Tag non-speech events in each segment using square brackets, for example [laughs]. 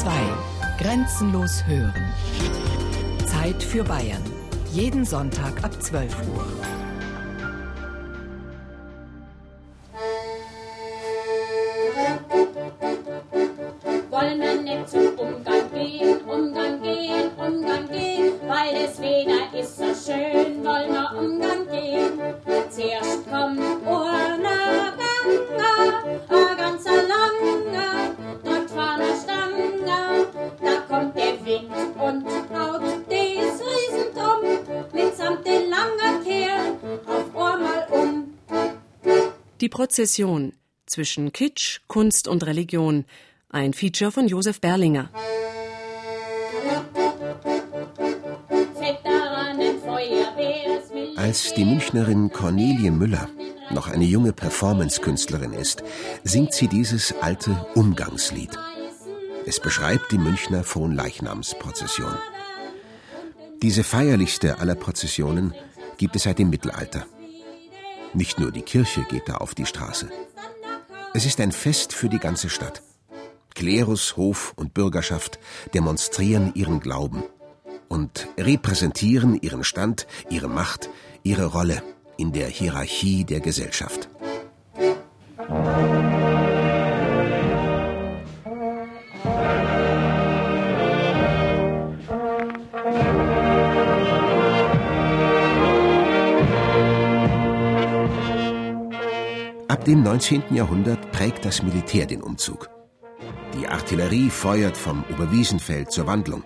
2. Grenzenlos hören. Zeit für Bayern. Jeden Sonntag ab 12 Uhr. Die Prozession zwischen Kitsch, Kunst und Religion. Ein Feature von Josef Berlinger. Als die Münchnerin Cornelie Müller noch eine junge Performance-Künstlerin ist, singt sie dieses alte Umgangslied. Es beschreibt die Münchner Fronleichnamsprozession. Diese feierlichste aller Prozessionen gibt es seit dem Mittelalter. Nicht nur die Kirche geht da auf die Straße. Es ist ein Fest für die ganze Stadt. Klerus, Hof und Bürgerschaft demonstrieren ihren Glauben und repräsentieren ihren Stand, ihre Macht, ihre Rolle in der Hierarchie der Gesellschaft. Ab dem 19. Jahrhundert prägt das Militär den Umzug. Die Artillerie feuert vom Oberwiesenfeld zur Wandlung.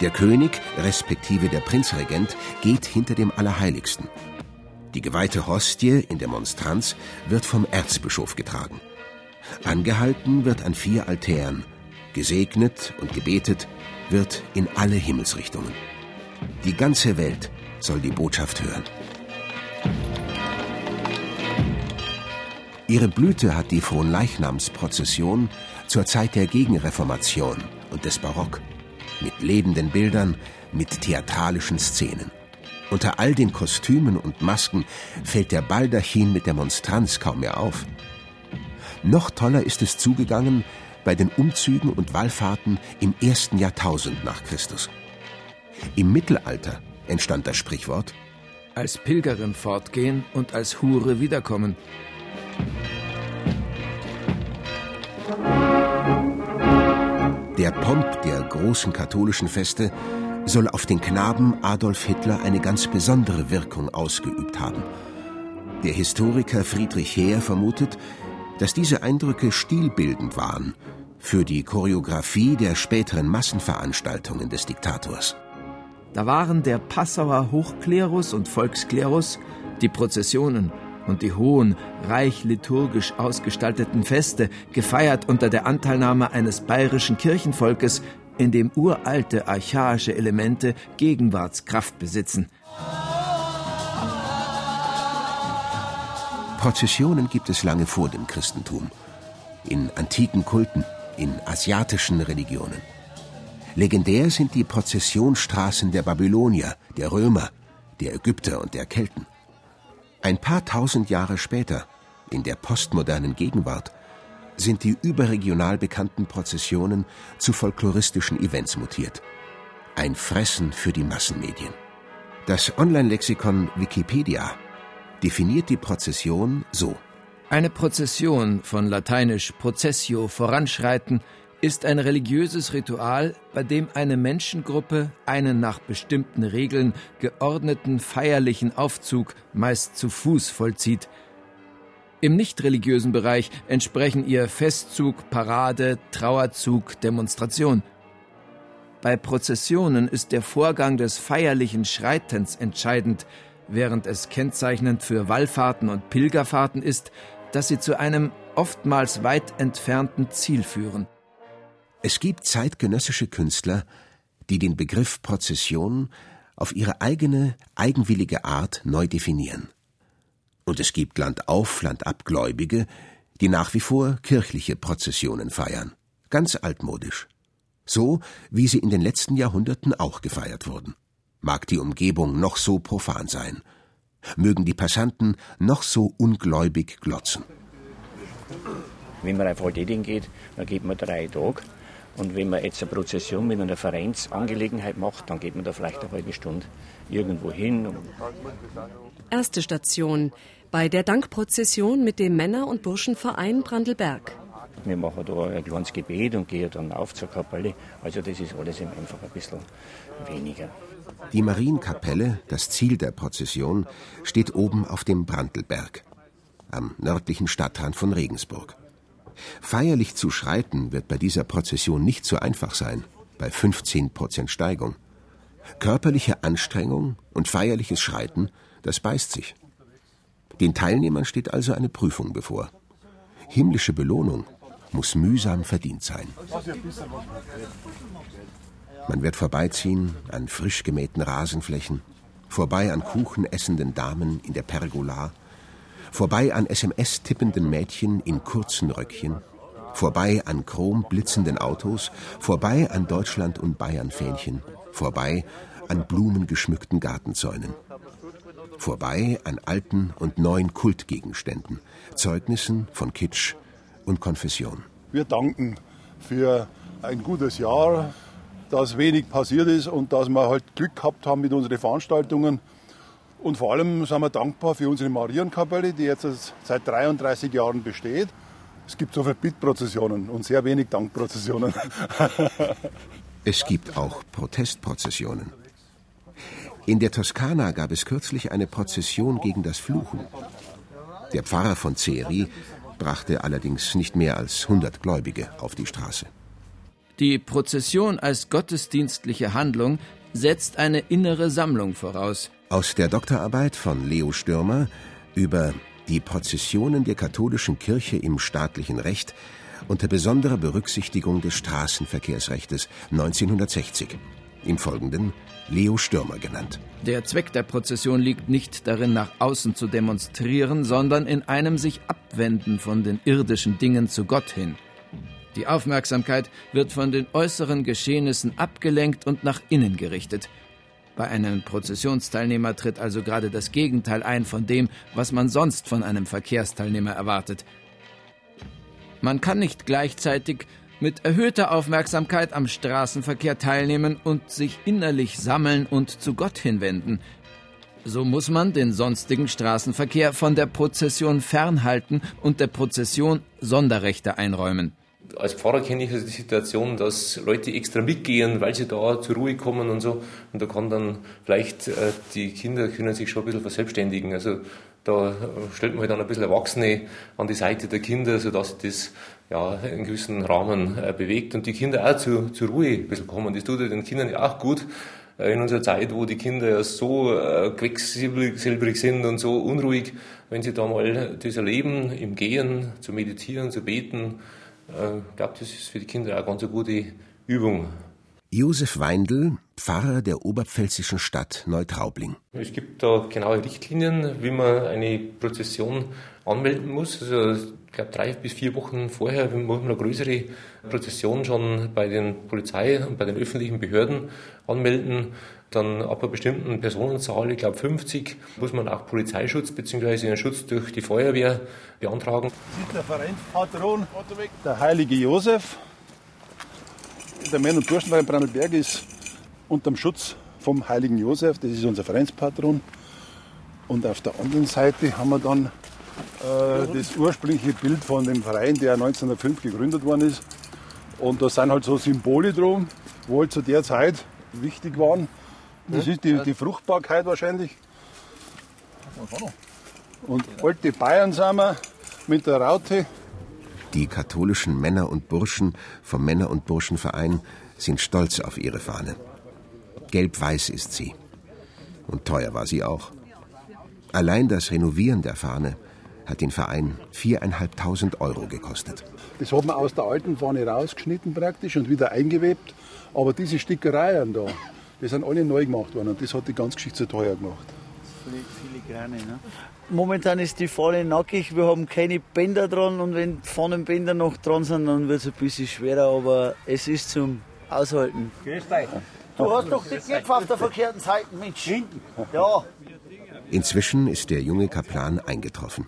Der König, respektive der Prinzregent, geht hinter dem Allerheiligsten. Die geweihte Hostie in der Monstranz wird vom Erzbischof getragen. Angehalten wird an vier Altären. Gesegnet und gebetet wird in alle Himmelsrichtungen. Die ganze Welt soll die Botschaft hören. Ihre Blüte hat die Fronleichnamsprozession zur Zeit der Gegenreformation und des Barock. Mit lebenden Bildern, mit theatralischen Szenen. Unter all den Kostümen und Masken fällt der Baldachin mit der Monstranz kaum mehr auf. Noch toller ist es zugegangen bei den Umzügen und Wallfahrten im ersten Jahrtausend nach Christus. Im Mittelalter entstand das Sprichwort Als Pilgerin fortgehen und als Hure wiederkommen. Der Pomp der großen katholischen Feste soll auf den Knaben Adolf Hitler eine ganz besondere Wirkung ausgeübt haben. Der Historiker Friedrich Heer vermutet, dass diese Eindrücke stilbildend waren für die Choreografie der späteren Massenveranstaltungen des Diktators. Da waren der Passauer Hochklerus und Volksklerus, die Prozessionen und die hohen, reich liturgisch ausgestalteten Feste, gefeiert unter der Anteilnahme eines bayerischen Kirchenvolkes, in dem uralte archaische Elemente Gegenwartskraft besitzen. Prozessionen gibt es lange vor dem Christentum. In antiken Kulten, in asiatischen Religionen. Legendär sind die Prozessionsstraßen der Babylonier, der Römer, der Ägypter und der Kelten. Ein paar tausend Jahre später, in der postmodernen Gegenwart, sind die überregional bekannten Prozessionen zu folkloristischen Events mutiert. Ein Fressen für die Massenmedien. Das Online-Lexikon Wikipedia definiert die Prozession so. Eine Prozession von lateinisch processio voranschreiten ist ein religiöses Ritual, bei dem eine Menschengruppe einen nach bestimmten Regeln geordneten feierlichen Aufzug meist zu Fuß vollzieht. Im nicht-religiösen Bereich entsprechen ihr Festzug, Parade, Trauerzug, Demonstration. Bei Prozessionen ist der Vorgang des feierlichen Schreitens entscheidend, während es kennzeichnend für Wallfahrten und Pilgerfahrten ist, dass sie zu einem oftmals weit entfernten Ziel führen. Es gibt zeitgenössische Künstler, die den Begriff Prozession auf ihre eigene, eigenwillige Art neu definieren. Und es gibt landauf, landab Gläubige, die nach wie vor kirchliche Prozessionen feiern. Ganz altmodisch. So, wie sie in den letzten Jahrhunderten auch gefeiert wurden. Mag die Umgebung noch so profan sein. Mögen die Passanten noch so ungläubig glotzen. Wenn man auf Altäding geht, dann geht man drei Tage Und wenn man jetzt eine Prozession mit einer Vereinsangelegenheit macht, dann geht man da vielleicht eine halbe Stunde irgendwo hin. Erste Station bei der Dankprozession mit dem Männer- und Burschenverein Brandelberg. Wir machen da ein kleines Gebet und gehen dann auf zur Kapelle. Also das ist alles einfach ein bisschen weniger. Die Marienkapelle, das Ziel der Prozession, steht oben auf dem Brandelberg, am nördlichen Stadtrand von Regensburg. Feierlich zu schreiten wird bei dieser Prozession nicht so einfach sein, bei 15 Prozent Steigung. Körperliche Anstrengung und feierliches Schreiten, das beißt sich. Den Teilnehmern steht also eine Prüfung bevor. Himmlische Belohnung muss mühsam verdient sein. Man wird vorbeiziehen an frisch gemähten Rasenflächen, vorbei an Kuchen essenden Damen in der Pergola, vorbei an SMS tippenden Mädchen in kurzen Röckchen, vorbei an chrom blitzenden Autos, vorbei an Deutschland und Bayern Fähnchen, vorbei an blumengeschmückten Gartenzäunen, vorbei an alten und neuen Kultgegenständen, Zeugnissen von Kitsch und Konfession. Wir danken für ein gutes Jahr, dass wenig passiert ist und dass wir halt Glück gehabt haben mit unseren Veranstaltungen. Und vor allem sind wir dankbar für unsere Marienkapelle, die jetzt seit 33 Jahren besteht. Es gibt so viele Bittprozessionen und sehr wenig Dankprozessionen. [laughs] es gibt auch Protestprozessionen. In der Toskana gab es kürzlich eine Prozession gegen das Fluchen. Der Pfarrer von Ceri brachte allerdings nicht mehr als 100 Gläubige auf die Straße. Die Prozession als gottesdienstliche Handlung setzt eine innere Sammlung voraus. Aus der Doktorarbeit von Leo Stürmer über die Prozessionen der katholischen Kirche im staatlichen Recht unter besonderer Berücksichtigung des Straßenverkehrsrechtes 1960. Im Folgenden Leo Stürmer genannt. Der Zweck der Prozession liegt nicht darin, nach außen zu demonstrieren, sondern in einem sich abwenden von den irdischen Dingen zu Gott hin. Die Aufmerksamkeit wird von den äußeren Geschehnissen abgelenkt und nach innen gerichtet. Bei einem Prozessionsteilnehmer tritt also gerade das Gegenteil ein von dem, was man sonst von einem Verkehrsteilnehmer erwartet. Man kann nicht gleichzeitig mit erhöhter Aufmerksamkeit am Straßenverkehr teilnehmen und sich innerlich sammeln und zu Gott hinwenden. So muss man den sonstigen Straßenverkehr von der Prozession fernhalten und der Prozession Sonderrechte einräumen. Als Pfarrer kenne ich also die Situation, dass Leute extra mitgehen, weil sie da zur Ruhe kommen und so. Und da kann dann vielleicht äh, die Kinder können sich schon ein bisschen verselbstständigen. Also da stellt man halt dann ein bisschen Erwachsene an die Seite der Kinder, sodass das ja, in einem gewissen Rahmen äh, bewegt und die Kinder auch zu, zur Ruhe ein bisschen kommen. Das tut den Kindern ja auch gut äh, in unserer Zeit, wo die Kinder ja so äh, quecksilbrig sind und so unruhig, wenn sie da mal das erleben, im Gehen, zu meditieren, zu beten. Ich glaube, das ist für die Kinder auch ganz eine gute Übung. Josef Weindl, Pfarrer der oberpfälzischen Stadt Neutraubling. Es gibt da genaue Richtlinien, wie man eine Prozession anmelden muss. Also ich glaube, drei bis vier Wochen vorher muss man eine größere Prozession schon bei den Polizei und bei den öffentlichen Behörden anmelden. Dann ab einer bestimmten Personenzahl, ich glaube 50, muss man auch Polizeischutz bzw. einen Schutz durch die Feuerwehr beantragen. Der Vereinspatron, der heilige Josef, der Männer- und Burschenverein Brandenberg ist unter dem Schutz vom heiligen Josef, das ist unser Vereinspatron. Und auf der anderen Seite haben wir dann äh, das ursprüngliche Bild von dem Verein, der 1905 gegründet worden ist. Und da sind halt so Symbole drum, wo halt zu der Zeit wichtig waren. Das ist die, die Fruchtbarkeit wahrscheinlich. Und alte Bayern sind wir mit der Raute. Die katholischen Männer und Burschen vom Männer- und Burschenverein sind stolz auf ihre Fahne. Gelb-weiß ist sie. Und teuer war sie auch. Allein das Renovieren der Fahne hat den Verein 4.500 Euro gekostet. Das hat man aus der alten Fahne rausgeschnitten praktisch und wieder eingewebt. Aber diese Stickereien da, die sind alle neu gemacht worden und das hat die ganze Geschichte so teuer gemacht. Filigrane, ne? Momentan ist die Fahne nackig, wir haben keine Bänder dran und wenn Fahnenbänder noch dran sind, dann wird es ein bisschen schwerer, aber es ist zum Aushalten. Du hast doch die Knöpfe auf der verkehrten Seite, Mensch. Ja. Inzwischen ist der junge Kaplan eingetroffen.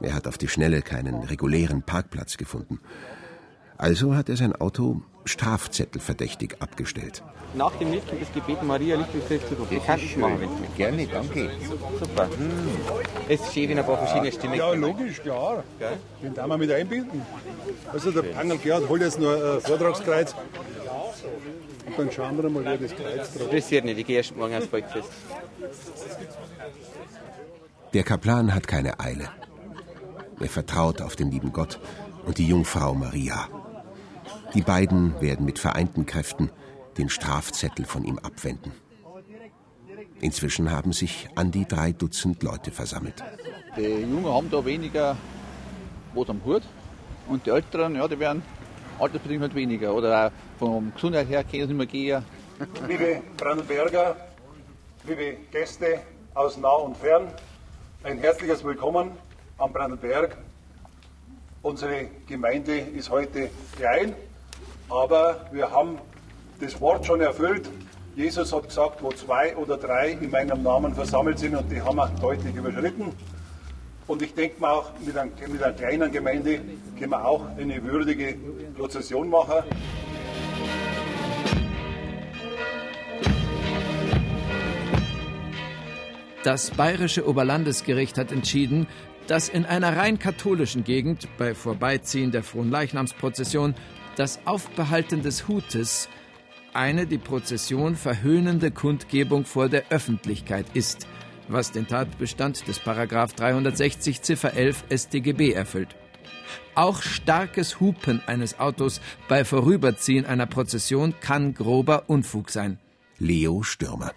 Er hat auf die Schnelle keinen regulären Parkplatz gefunden. Also hat er sein Auto Strafzettel verdächtig abgestellt. Nach dem Licht das Gebet Maria Licht und Christus. Das kann ich machen, Gerne, danke. Super. Hm. Es ist schön, wenn ein paar verschiedene Stimmen Ja, logisch, klar. Gell? Den darf man mit einbinden. Also der Pangel Gerhard holt jetzt nur ein Vortragskreuz. Und dann schauen wir mal, wer das Kreuz drauf Interessiert nicht, ich gehe erst morgen ans Volksfest. Der Kaplan hat keine Eile. Er vertraut auf den lieben Gott und die Jungfrau Maria. Die beiden werden mit vereinten Kräften den Strafzettel von ihm abwenden. Inzwischen haben sich an die drei Dutzend Leute versammelt. Die Jungen haben da weniger was am Hut und die Älteren, ja, die werden altersbedingt halt weniger. Oder auch vom Gesundheit her können sie nicht mehr gehen. Liebe Brandenberger, liebe Gäste aus nah und fern, ein herzliches Willkommen am Brandenberg. Unsere Gemeinde ist heute klein, aber wir haben das Wort schon erfüllt. Jesus hat gesagt, wo zwei oder drei in meinem Namen versammelt sind und die haben wir deutlich überschritten. Und ich denke mal auch, mit, ein, mit einer kleinen Gemeinde können wir auch eine würdige Prozession machen. Das bayerische Oberlandesgericht hat entschieden, dass in einer rein katholischen Gegend bei Vorbeiziehen der Fronleichnamsprozession das Aufbehalten des Hutes eine die Prozession verhöhnende Kundgebung vor der Öffentlichkeit ist, was den Tatbestand des Paragraph 360 Ziffer 11 StGB erfüllt. Auch starkes Hupen eines Autos bei Vorüberziehen einer Prozession kann grober Unfug sein. Leo Stürmer.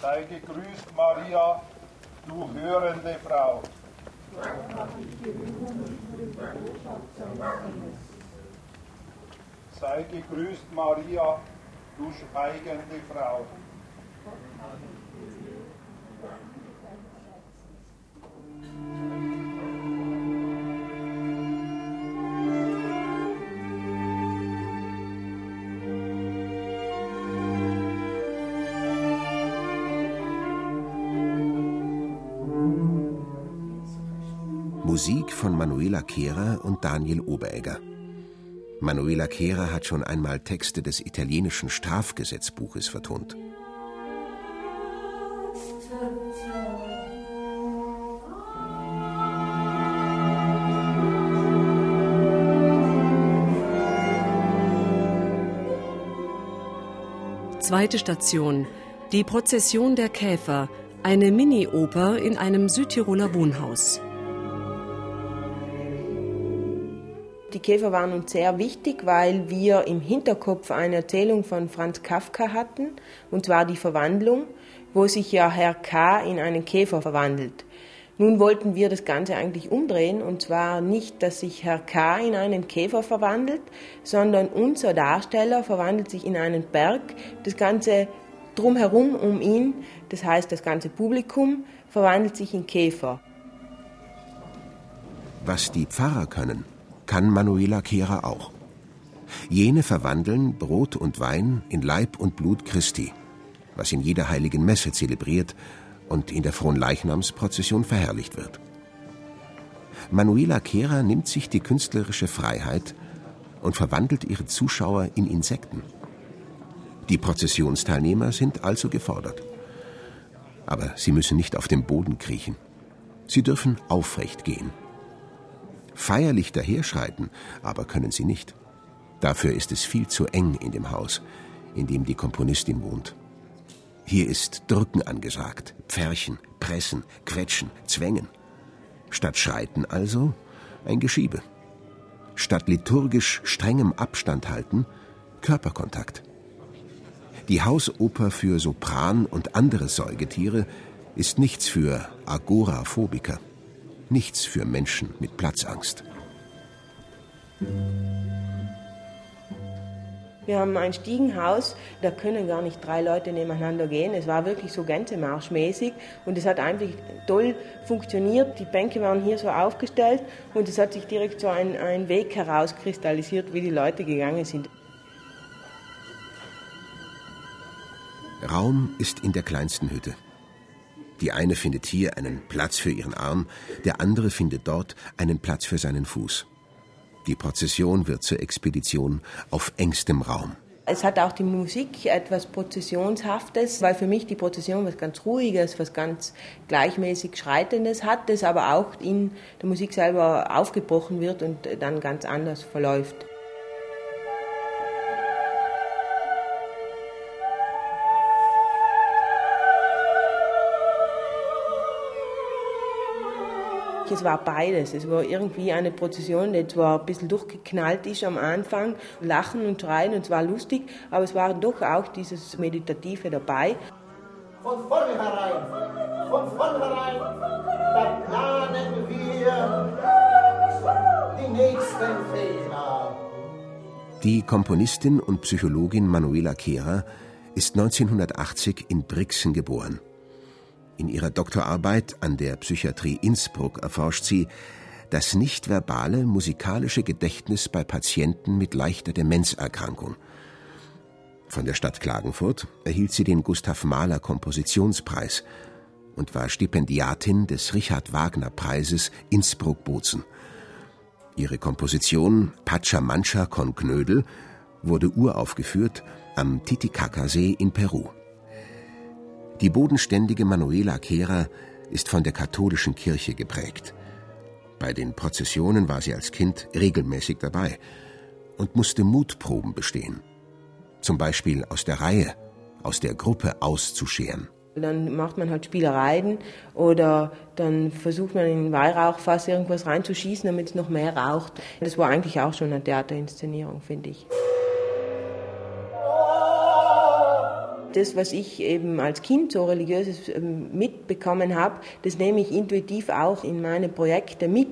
Sei gegrüßt, Maria, du hörende Frau. Sei gegrüßt, Maria, du schweigende Frau. Musik von Manuela Kehrer und Daniel Oberegger. Manuela Kehrer hat schon einmal Texte des italienischen Strafgesetzbuches vertont. Zweite Station. Die Prozession der Käfer. Eine Mini-Oper in einem Südtiroler Wohnhaus. Die Käfer waren uns sehr wichtig, weil wir im Hinterkopf eine Erzählung von Franz Kafka hatten, und zwar die Verwandlung, wo sich ja Herr K. in einen Käfer verwandelt. Nun wollten wir das Ganze eigentlich umdrehen, und zwar nicht, dass sich Herr K. in einen Käfer verwandelt, sondern unser Darsteller verwandelt sich in einen Berg. Das Ganze drumherum um ihn, das heißt das ganze Publikum, verwandelt sich in Käfer. Was die Pfarrer können, kann Manuela Kehrer auch. Jene verwandeln Brot und Wein in Leib und Blut Christi, was in jeder heiligen Messe zelebriert und in der Fronleichnamsprozession verherrlicht wird. Manuela Kehrer nimmt sich die künstlerische Freiheit und verwandelt ihre Zuschauer in Insekten. Die Prozessionsteilnehmer sind also gefordert. Aber sie müssen nicht auf dem Boden kriechen. Sie dürfen aufrecht gehen feierlich daherschreiten, aber können sie nicht. Dafür ist es viel zu eng in dem Haus, in dem die Komponistin wohnt. Hier ist Drücken angesagt, Pferchen, Pressen, Quetschen, Zwängen. Statt Schreiten also ein Geschiebe. Statt liturgisch strengem Abstand halten, Körperkontakt. Die Hausoper für Sopran und andere Säugetiere ist nichts für Agoraphobiker nichts für Menschen mit Platzangst. Wir haben ein Stiegenhaus, da können gar nicht drei Leute nebeneinander gehen. Es war wirklich so Gänsemarschmäßig und es hat eigentlich toll funktioniert. Die Bänke waren hier so aufgestellt und es hat sich direkt so ein, ein Weg herauskristallisiert, wie die Leute gegangen sind. Raum ist in der kleinsten Hütte. Die eine findet hier einen Platz für ihren Arm, der andere findet dort einen Platz für seinen Fuß. Die Prozession wird zur Expedition auf engstem Raum. Es hat auch die Musik etwas Prozessionshaftes, weil für mich die Prozession was ganz Ruhiges, was ganz gleichmäßig Schreitendes hat, das aber auch in der Musik selber aufgebrochen wird und dann ganz anders verläuft. Es war beides. Es war irgendwie eine Prozession, die zwar ein bisschen durchgeknallt ist am Anfang, lachen und schreien und es war lustig, aber es war doch auch dieses Meditative dabei. Von vornherein, von vornherein, da planen wir die nächsten Fehler. Die Komponistin und Psychologin Manuela Kehrer ist 1980 in Brixen geboren. In ihrer Doktorarbeit an der Psychiatrie Innsbruck erforscht sie das nichtverbale musikalische Gedächtnis bei Patienten mit leichter Demenzerkrankung. Von der Stadt Klagenfurt erhielt sie den Gustav Mahler Kompositionspreis und war Stipendiatin des Richard Wagner Preises Innsbruck-Bozen. Ihre Komposition Pacha Mancha con Knödel wurde uraufgeführt am Titicacasee in Peru. Die bodenständige Manuela Kehrer ist von der katholischen Kirche geprägt. Bei den Prozessionen war sie als Kind regelmäßig dabei und musste Mutproben bestehen. Zum Beispiel aus der Reihe, aus der Gruppe auszuscheren. Dann macht man halt Spielereien oder dann versucht man in Weihrauchfass irgendwas reinzuschießen, damit es noch mehr raucht. Das war eigentlich auch schon eine Theaterinszenierung, finde ich. Das, was ich eben als Kind so religiöses ähm, mitbekommen habe, das nehme ich intuitiv auch in meine Projekte mit.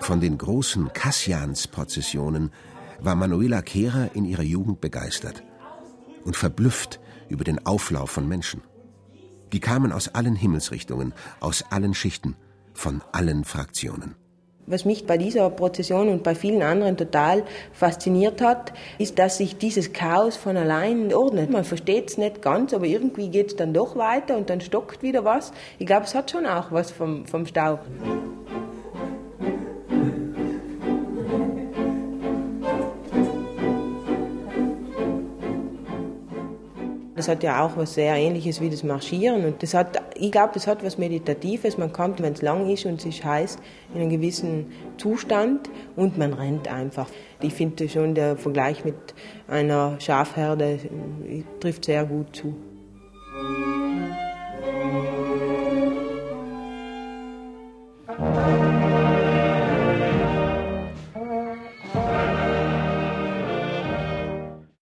Von den großen Kassians-Prozessionen war Manuela Kehrer in ihrer Jugend begeistert und verblüfft über den Auflauf von Menschen. Die kamen aus allen Himmelsrichtungen, aus allen Schichten, von allen Fraktionen. Was mich bei dieser Prozession und bei vielen anderen total fasziniert hat, ist, dass sich dieses Chaos von allein ordnet. Man versteht es nicht ganz, aber irgendwie geht es dann doch weiter und dann stockt wieder was. Ich glaube, es hat schon auch was vom, vom Stau. Das hat ja auch was sehr Ähnliches wie das Marschieren. Und das hat, ich glaube, das hat was Meditatives. Man kommt, wenn es lang ist und es ist heiß, in einen gewissen Zustand und man rennt einfach. Ich finde schon, der Vergleich mit einer Schafherde äh, trifft sehr gut zu.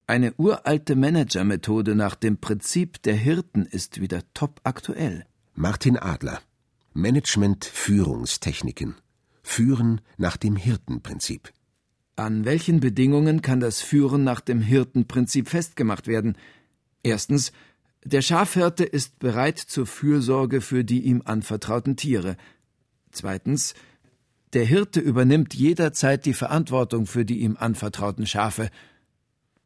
Eine uralte Managermethode nach dem Prinzip der Hirten ist wieder top aktuell. Martin Adler. Management Führungstechniken. Führen nach dem Hirtenprinzip. An welchen Bedingungen kann das Führen nach dem Hirtenprinzip festgemacht werden? Erstens, der Schafhirte ist bereit zur Fürsorge für die ihm anvertrauten Tiere. Zweitens, der Hirte übernimmt jederzeit die Verantwortung für die ihm anvertrauten Schafe.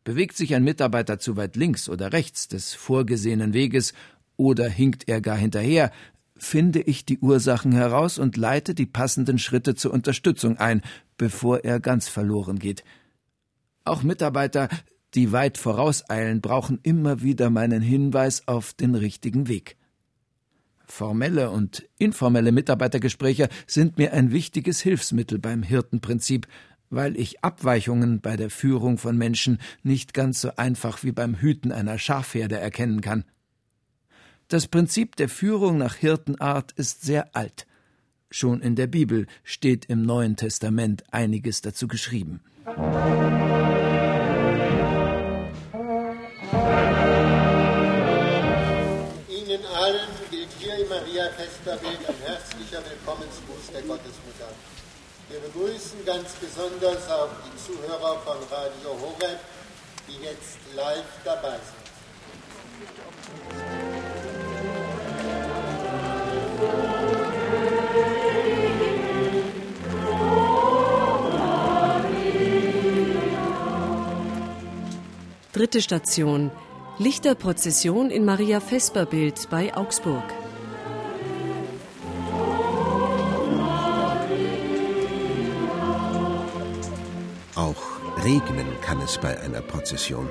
Bewegt sich ein Mitarbeiter zu weit links oder rechts des vorgesehenen Weges oder hinkt er gar hinterher, finde ich die Ursachen heraus und leite die passenden Schritte zur Unterstützung ein, bevor er ganz verloren geht. Auch Mitarbeiter, die weit vorauseilen, brauchen immer wieder meinen Hinweis auf den richtigen Weg. Formelle und informelle Mitarbeitergespräche sind mir ein wichtiges Hilfsmittel beim Hirtenprinzip, weil ich Abweichungen bei der Führung von Menschen nicht ganz so einfach wie beim Hüten einer Schafherde erkennen kann. Das Prinzip der Führung nach Hirtenart ist sehr alt. Schon in der Bibel steht im Neuen Testament einiges dazu geschrieben. Ihnen allen gilt hier im Maria-Festbild ein herzlicher Willkommensgruß der Gottesmutter. Wir begrüßen ganz besonders auch die Zuhörer von Radio Horeb, die jetzt live dabei sind. Dritte Station. Lichterprozession in Maria Vesperbild bei Augsburg. Regnen kann es bei einer Prozession.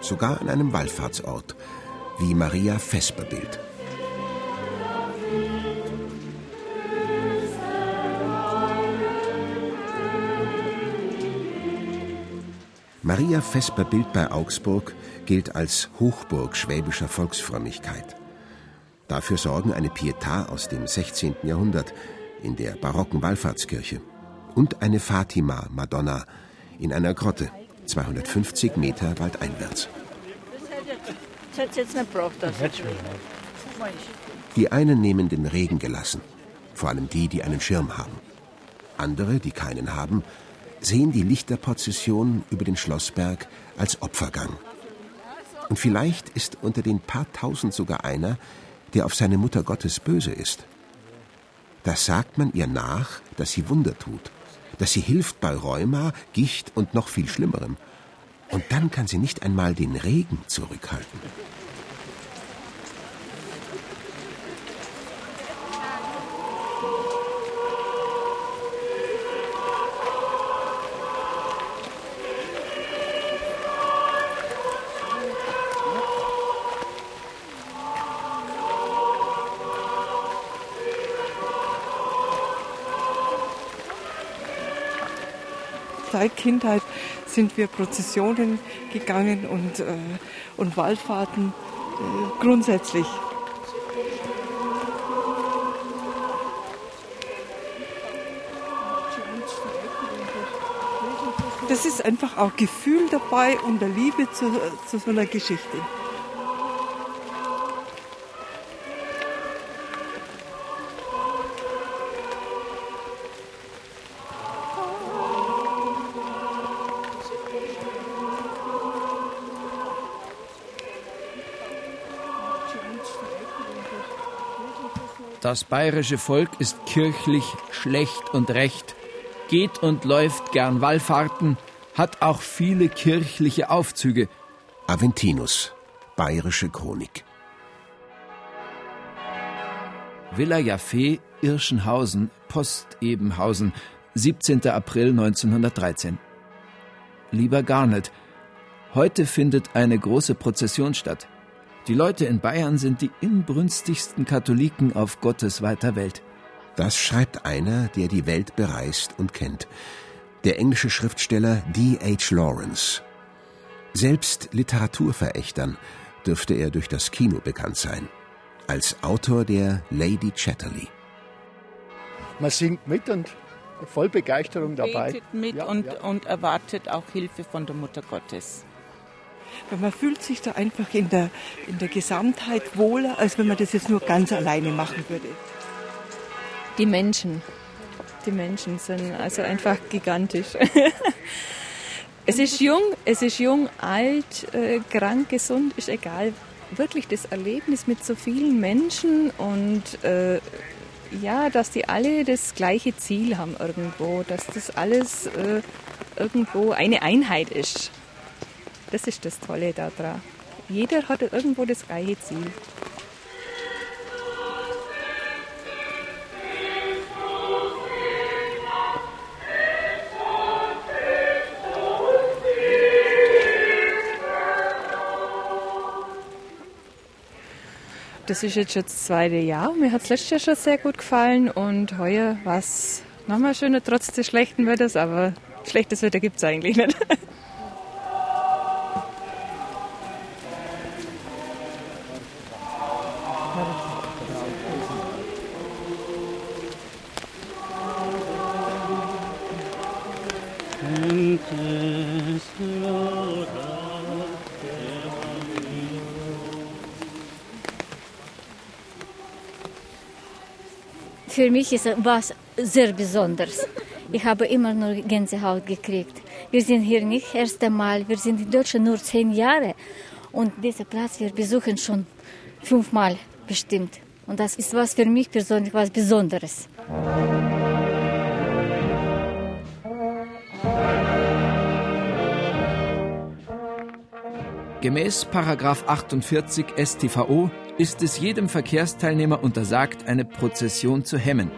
Sogar an einem Wallfahrtsort, wie Maria Vesperbild. Maria Vesperbild bei Augsburg gilt als Hochburg schwäbischer Volksfrömmigkeit. Dafür sorgen eine Pietà aus dem 16. Jahrhundert in der barocken Wallfahrtskirche und eine Fatima-Madonna in einer Grotte, 250 Meter waldeinwärts. Das hätte jetzt nicht braucht. Die einen nehmen den Regen gelassen, vor allem die, die einen Schirm haben. Andere, die keinen haben, sehen die Lichterprozession über den Schlossberg als Opfergang. Und vielleicht ist unter den paar tausend sogar einer, der auf seine Mutter Gottes böse ist. Das sagt man ihr nach, dass sie Wunder tut, dass sie hilft bei Rheuma, Gicht und noch viel Schlimmerem. Und dann kann sie nicht einmal den Regen zurückhalten. Seit Kindheit sind wir Prozessionen gegangen und, äh, und Wallfahrten äh, grundsätzlich. Das ist einfach auch Gefühl dabei und der Liebe zu, zu so einer Geschichte. Das bayerische Volk ist kirchlich schlecht und recht, geht und läuft gern Wallfahrten, hat auch viele kirchliche Aufzüge. Aventinus, bayerische Chronik. Villa Jaffe, Irschenhausen, Post Ebenhausen, 17. April 1913. Lieber Garnet, heute findet eine große Prozession statt. Die Leute in Bayern sind die inbrünstigsten Katholiken auf Gottes weiter Welt. Das schreibt einer, der die Welt bereist und kennt. Der englische Schriftsteller D. H. Lawrence. Selbst Literaturverächtern dürfte er durch das Kino bekannt sein. Als Autor der Lady Chatterley. Man singt mit und voll Begeisterung dabei. Betet mit ja, und, ja. und erwartet auch Hilfe von der Mutter Gottes. Weil man fühlt sich da einfach in der, in der Gesamtheit wohler, als wenn man das jetzt nur ganz alleine machen würde. Die Menschen. Die Menschen sind also einfach gigantisch. [laughs] es ist jung, es ist jung, alt, äh, krank, gesund, ist egal. Wirklich das Erlebnis mit so vielen Menschen und äh, ja, dass die alle das gleiche Ziel haben irgendwo, dass das alles äh, irgendwo eine Einheit ist. Das ist das Tolle daran. Jeder hat irgendwo das gleiche Ziel. Das ist jetzt schon das zweite Jahr. Mir hat es letztes Jahr schon sehr gut gefallen und heuer war es nochmal schöner, trotz des schlechten Wetters, aber schlechtes Wetter gibt es eigentlich nicht. [laughs] Für mich ist was sehr Besonderes. Ich habe immer nur Gänsehaut gekriegt. Wir sind hier nicht das erste Mal, wir sind in Deutschland nur zehn Jahre. Und diesen Platz wir besuchen schon fünfmal bestimmt. Und das ist was für mich persönlich was Besonderes. Gemäß 48 StVO ist es jedem Verkehrsteilnehmer untersagt, eine Prozession zu hemmen.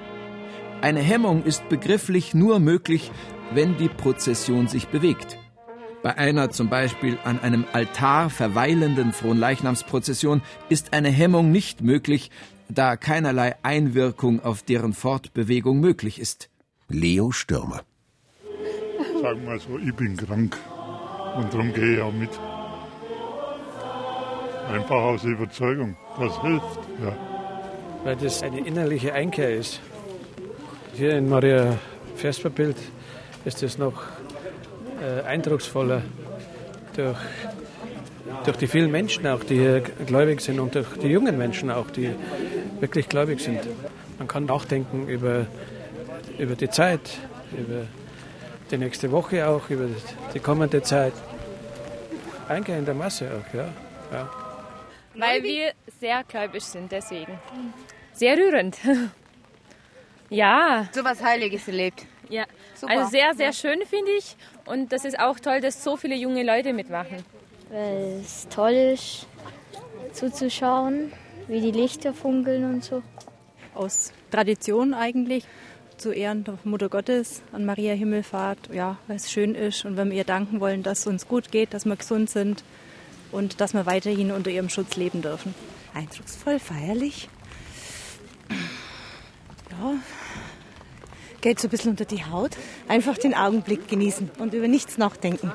Eine Hemmung ist begrifflich nur möglich, wenn die Prozession sich bewegt. Bei einer zum Beispiel an einem Altar verweilenden Fronleichnamsprozession ist eine Hemmung nicht möglich, da keinerlei Einwirkung auf deren Fortbewegung möglich ist. Leo Stürmer. Sagen wir so, ich bin krank und darum gehe ich auch mit. Einfach aus Überzeugung, das hilft. Ja. Weil das eine innerliche Einkehr ist. Hier in Maria Vesperbild ist es noch äh, eindrucksvoller durch, durch die vielen Menschen auch, die hier gläubig sind und durch die jungen Menschen auch, die wirklich gläubig sind. Man kann nachdenken über, über die Zeit, über die nächste Woche auch, über die kommende Zeit. Einkehr in der Masse auch, ja. ja. Weil wir sehr gläubig sind, deswegen. Sehr rührend. [laughs] ja. So was Heiliges erlebt. Ja, Super. also sehr, sehr schön finde ich. Und das ist auch toll, dass so viele junge Leute mitmachen. Weil es toll ist, zuzuschauen, wie die Lichter funkeln und so. Aus Tradition eigentlich, zu Ehren der Mutter Gottes, an Maria Himmelfahrt, ja, weil es schön ist und wenn wir ihr danken wollen, dass es uns gut geht, dass wir gesund sind und dass wir weiterhin unter ihrem Schutz leben dürfen. Eindrucksvoll, feierlich. Ja, geht so ein bisschen unter die Haut. Einfach den Augenblick genießen und über nichts nachdenken.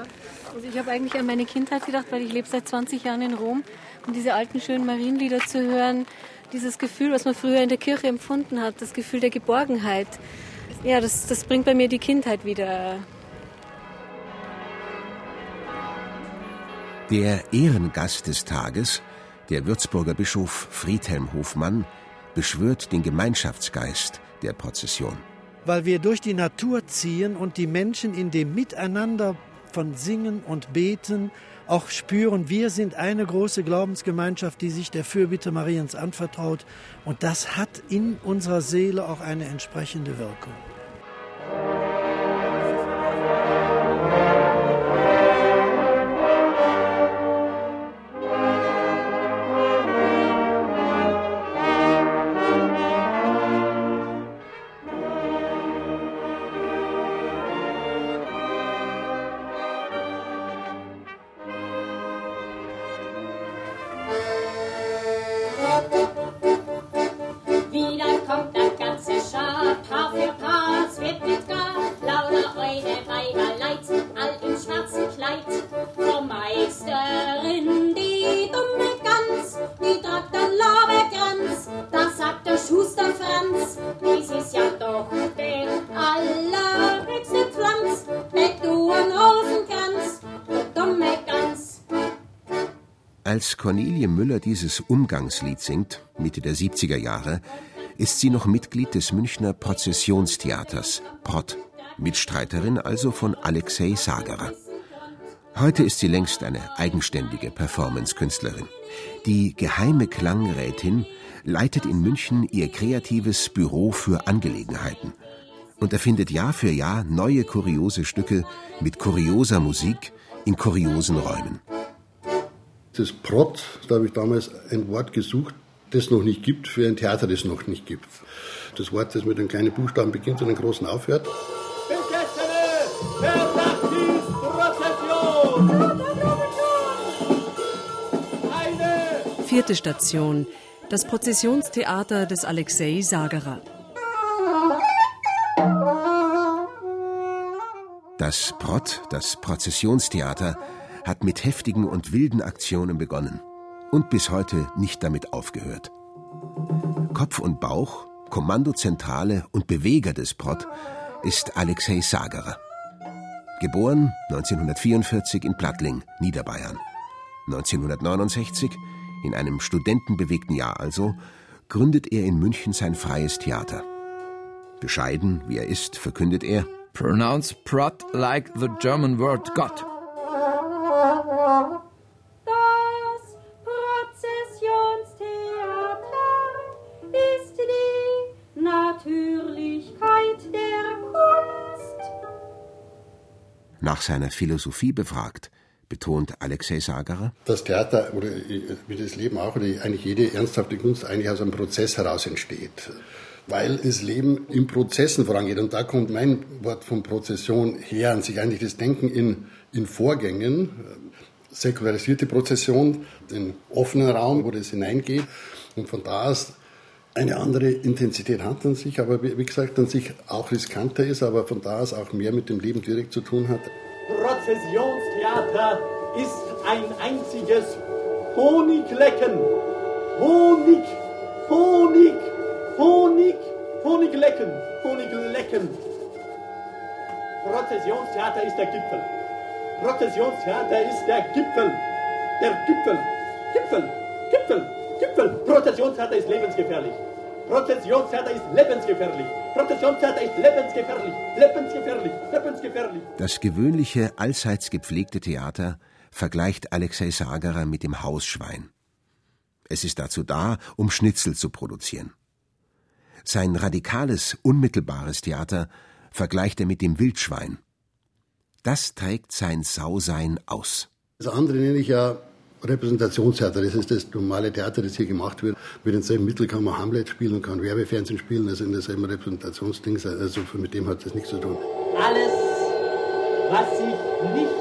Also ich habe eigentlich an meine Kindheit gedacht, weil ich lebe seit 20 Jahren in Rom und diese alten schönen Marienlieder zu hören, dieses Gefühl, was man früher in der Kirche empfunden hat, das Gefühl der Geborgenheit. Ja, das, das bringt bei mir die Kindheit wieder. Der Ehrengast des Tages, der Würzburger Bischof Friedhelm Hofmann, beschwört den Gemeinschaftsgeist der Prozession. Weil wir durch die Natur ziehen und die Menschen in dem Miteinander von Singen und Beten auch spüren, wir sind eine große Glaubensgemeinschaft, die sich der Fürbitte Mariens anvertraut. Und das hat in unserer Seele auch eine entsprechende Wirkung. Dieses Umgangslied singt, Mitte der 70er Jahre, ist sie noch Mitglied des Münchner Prozessionstheaters, PROT, Mitstreiterin also von Alexei Sagerer. Heute ist sie längst eine eigenständige Performance-Künstlerin. Die geheime Klangrätin leitet in München ihr kreatives Büro für Angelegenheiten und erfindet Jahr für Jahr neue kuriose Stücke mit kurioser Musik in kuriosen Räumen. Das Prot, da habe ich damals ein Wort gesucht, das es noch nicht gibt, für ein Theater, das es noch nicht gibt. Das Wort, das mit einem kleinen Buchstaben beginnt und einem großen aufhört. Vierte Station. Das Prozessionstheater des Alexei Sagerer. Das Prot, das Prozessionstheater, hat mit heftigen und wilden Aktionen begonnen und bis heute nicht damit aufgehört. Kopf und Bauch, Kommandozentrale und Beweger des Prot ist Alexei Sagerer. Geboren 1944 in Plattling, Niederbayern. 1969, in einem studentenbewegten Jahr also, gründet er in München sein freies Theater. Bescheiden, wie er ist, verkündet er, Pronounce Prot like the German word God. Das Prozessionstheater ist die Natürlichkeit der Kunst. Nach seiner Philosophie befragt, betont Alexei Sagerer, Das Theater oder wie das Leben auch, oder eigentlich jede ernsthafte Kunst eigentlich aus einem Prozess heraus entsteht. weil das Leben in Prozessen vorangeht. Und da kommt mein Wort von Prozession her, an sich eigentlich das Denken in, in Vorgängen, säkularisierte Prozession, den offenen Raum, wo das hineingeht und von da aus eine andere Intensität hat an sich, aber wie gesagt an sich auch riskanter ist, aber von da aus auch mehr mit dem Leben direkt zu tun hat. Prozessionstheater ist ein einziges Honiglecken. Honig, Honig, Honig, Honiglecken, Honiglecken. Prozessionstheater ist der Gipfel. Prozessionstheater ist der Gipfel. Der Gipfel. Gipfel. Gipfel. Gipfel. Prozessionstheater ist lebensgefährlich. Prozessionstheater ist lebensgefährlich. Prozessionstheater ist lebensgefährlich. Lebensgefährlich. Lebensgefährlich. Das gewöhnliche, allseits gepflegte Theater vergleicht Alexei Sagerer mit dem Hausschwein. Es ist dazu da, um Schnitzel zu produzieren. Sein radikales, unmittelbares Theater vergleicht er mit dem Wildschwein. Das trägt sein Sausein aus. Das andere nenne ich ja Repräsentationstheater. Das ist das normale Theater, das hier gemacht wird. Mit denselben Mitteln kann man Hamlet spielen und kann Werbefernsehen spielen, also in derselben Repräsentationsding. Also mit dem hat das nichts zu tun. Alles, was sich nicht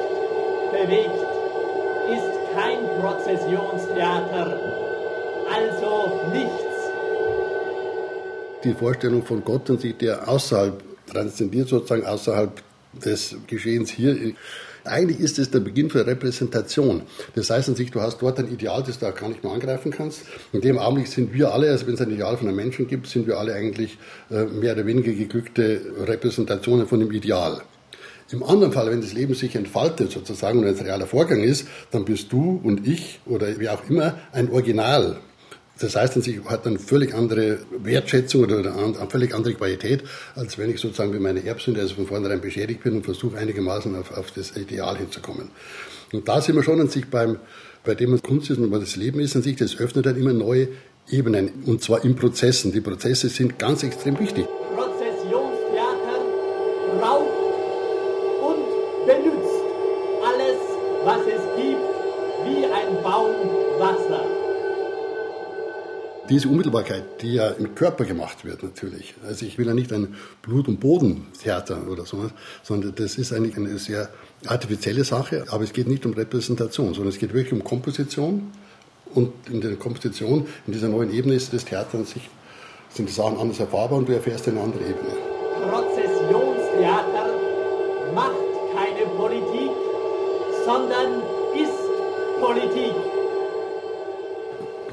bewegt, ist kein Prozessionstheater. Also nichts. Die Vorstellung von Gott an sich, der außerhalb transzendiert sozusagen außerhalb des Geschehens hier. Eigentlich ist es der Beginn für Repräsentation. Das heißt an sich, du hast dort ein Ideal, das du auch gar nicht mehr angreifen kannst. In dem Augenblick sind wir alle, also wenn es ein Ideal von einem Menschen gibt, sind wir alle eigentlich äh, mehr oder weniger geglückte Repräsentationen von dem Ideal. Im anderen Fall, wenn das Leben sich entfaltet sozusagen und ein realer Vorgang ist, dann bist du und ich oder wie auch immer ein Original das heißt, sie hat eine völlig andere Wertschätzung oder eine völlig andere Qualität, als wenn ich sozusagen mit meiner Erbsünde also von vornherein beschädigt bin und versuche einigermaßen auf, auf das Ideal hinzukommen. Und da sind wir schon an sich beim, bei dem was Kunst ist und was das Leben ist an sich, das öffnet dann immer neue Ebenen und zwar in Prozessen. Die Prozesse sind ganz extrem wichtig. Diese Unmittelbarkeit, die ja im Körper gemacht wird natürlich. Also ich will ja nicht ein Blut- und Bodentheater oder sowas, sondern das ist eigentlich eine sehr artifizielle Sache, aber es geht nicht um Repräsentation, sondern es geht wirklich um Komposition und in der Komposition, in dieser neuen Ebene ist das Theater an sich, sind die Sachen anders erfahrbar und du erfährst eine andere Ebene.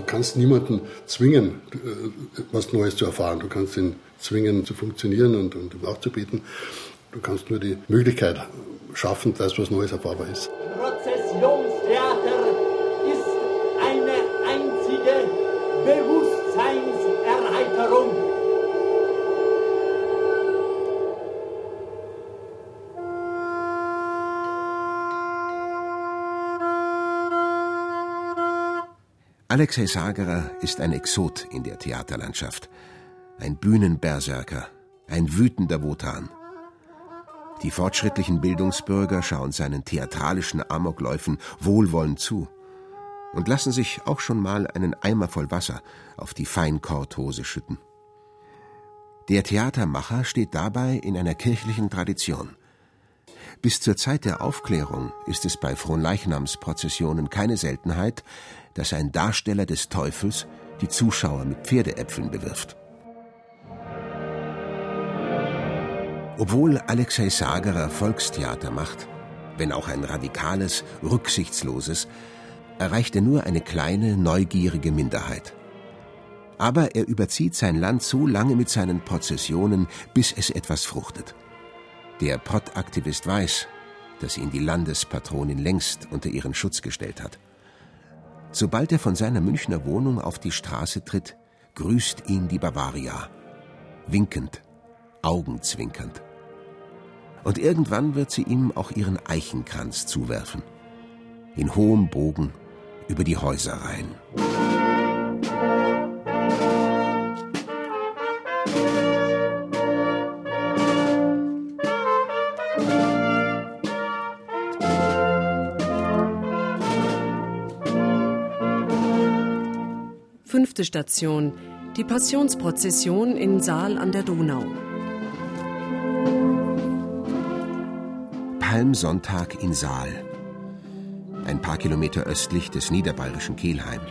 Kannst niemanden zwingen, äh, was Neues zu erfahren. Du kannst ihn zwingen, zu funktionieren und, und aufzubieten. Du kannst nur die Möglichkeit schaffen, dass was Neues erfahrbar ist. Prozessionstheater Alexei Sagerer ist ein Exot in der Theaterlandschaft. Ein Bühnenberserker, ein wütender Wotan. Die fortschrittlichen Bildungsbürger schauen seinen theatralischen Amokläufen wohlwollend zu und lassen sich auch schon mal einen Eimer voll Wasser auf die Feinkorthose schütten. Der Theatermacher steht dabei in einer kirchlichen Tradition. Bis zur Zeit der Aufklärung ist es bei Fronleichnamsprozessionen keine Seltenheit, dass ein Darsteller des Teufels die Zuschauer mit Pferdeäpfeln bewirft. Obwohl Alexei Sagerer Volkstheater macht, wenn auch ein radikales, rücksichtsloses, erreicht er nur eine kleine, neugierige Minderheit. Aber er überzieht sein Land so lange mit seinen Prozessionen, bis es etwas fruchtet. Der Pott-Aktivist weiß, dass ihn die Landespatronin längst unter ihren Schutz gestellt hat. Sobald er von seiner Münchner Wohnung auf die Straße tritt, grüßt ihn die Bavaria. Winkend, augenzwinkernd. Und irgendwann wird sie ihm auch ihren Eichenkranz zuwerfen. In hohem Bogen über die Häuser rein. Fünfte Station Die Passionsprozession in Saal an der Donau. Palmsonntag in Saal. Ein paar Kilometer östlich des niederbayerischen Kelheim.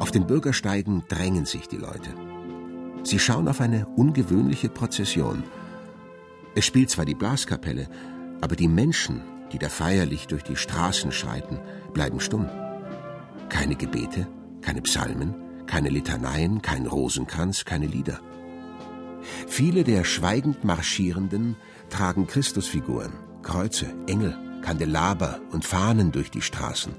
Auf den Bürgersteigen drängen sich die Leute. Sie schauen auf eine ungewöhnliche Prozession. Es spielt zwar die Blaskapelle, aber die Menschen, die da feierlich durch die Straßen schreiten, bleiben stumm. Keine Gebete, keine Psalmen, keine Litaneien, kein Rosenkranz, keine Lieder. Viele der schweigend Marschierenden tragen Christusfiguren, Kreuze, Engel, Kandelaber und Fahnen durch die Straßen.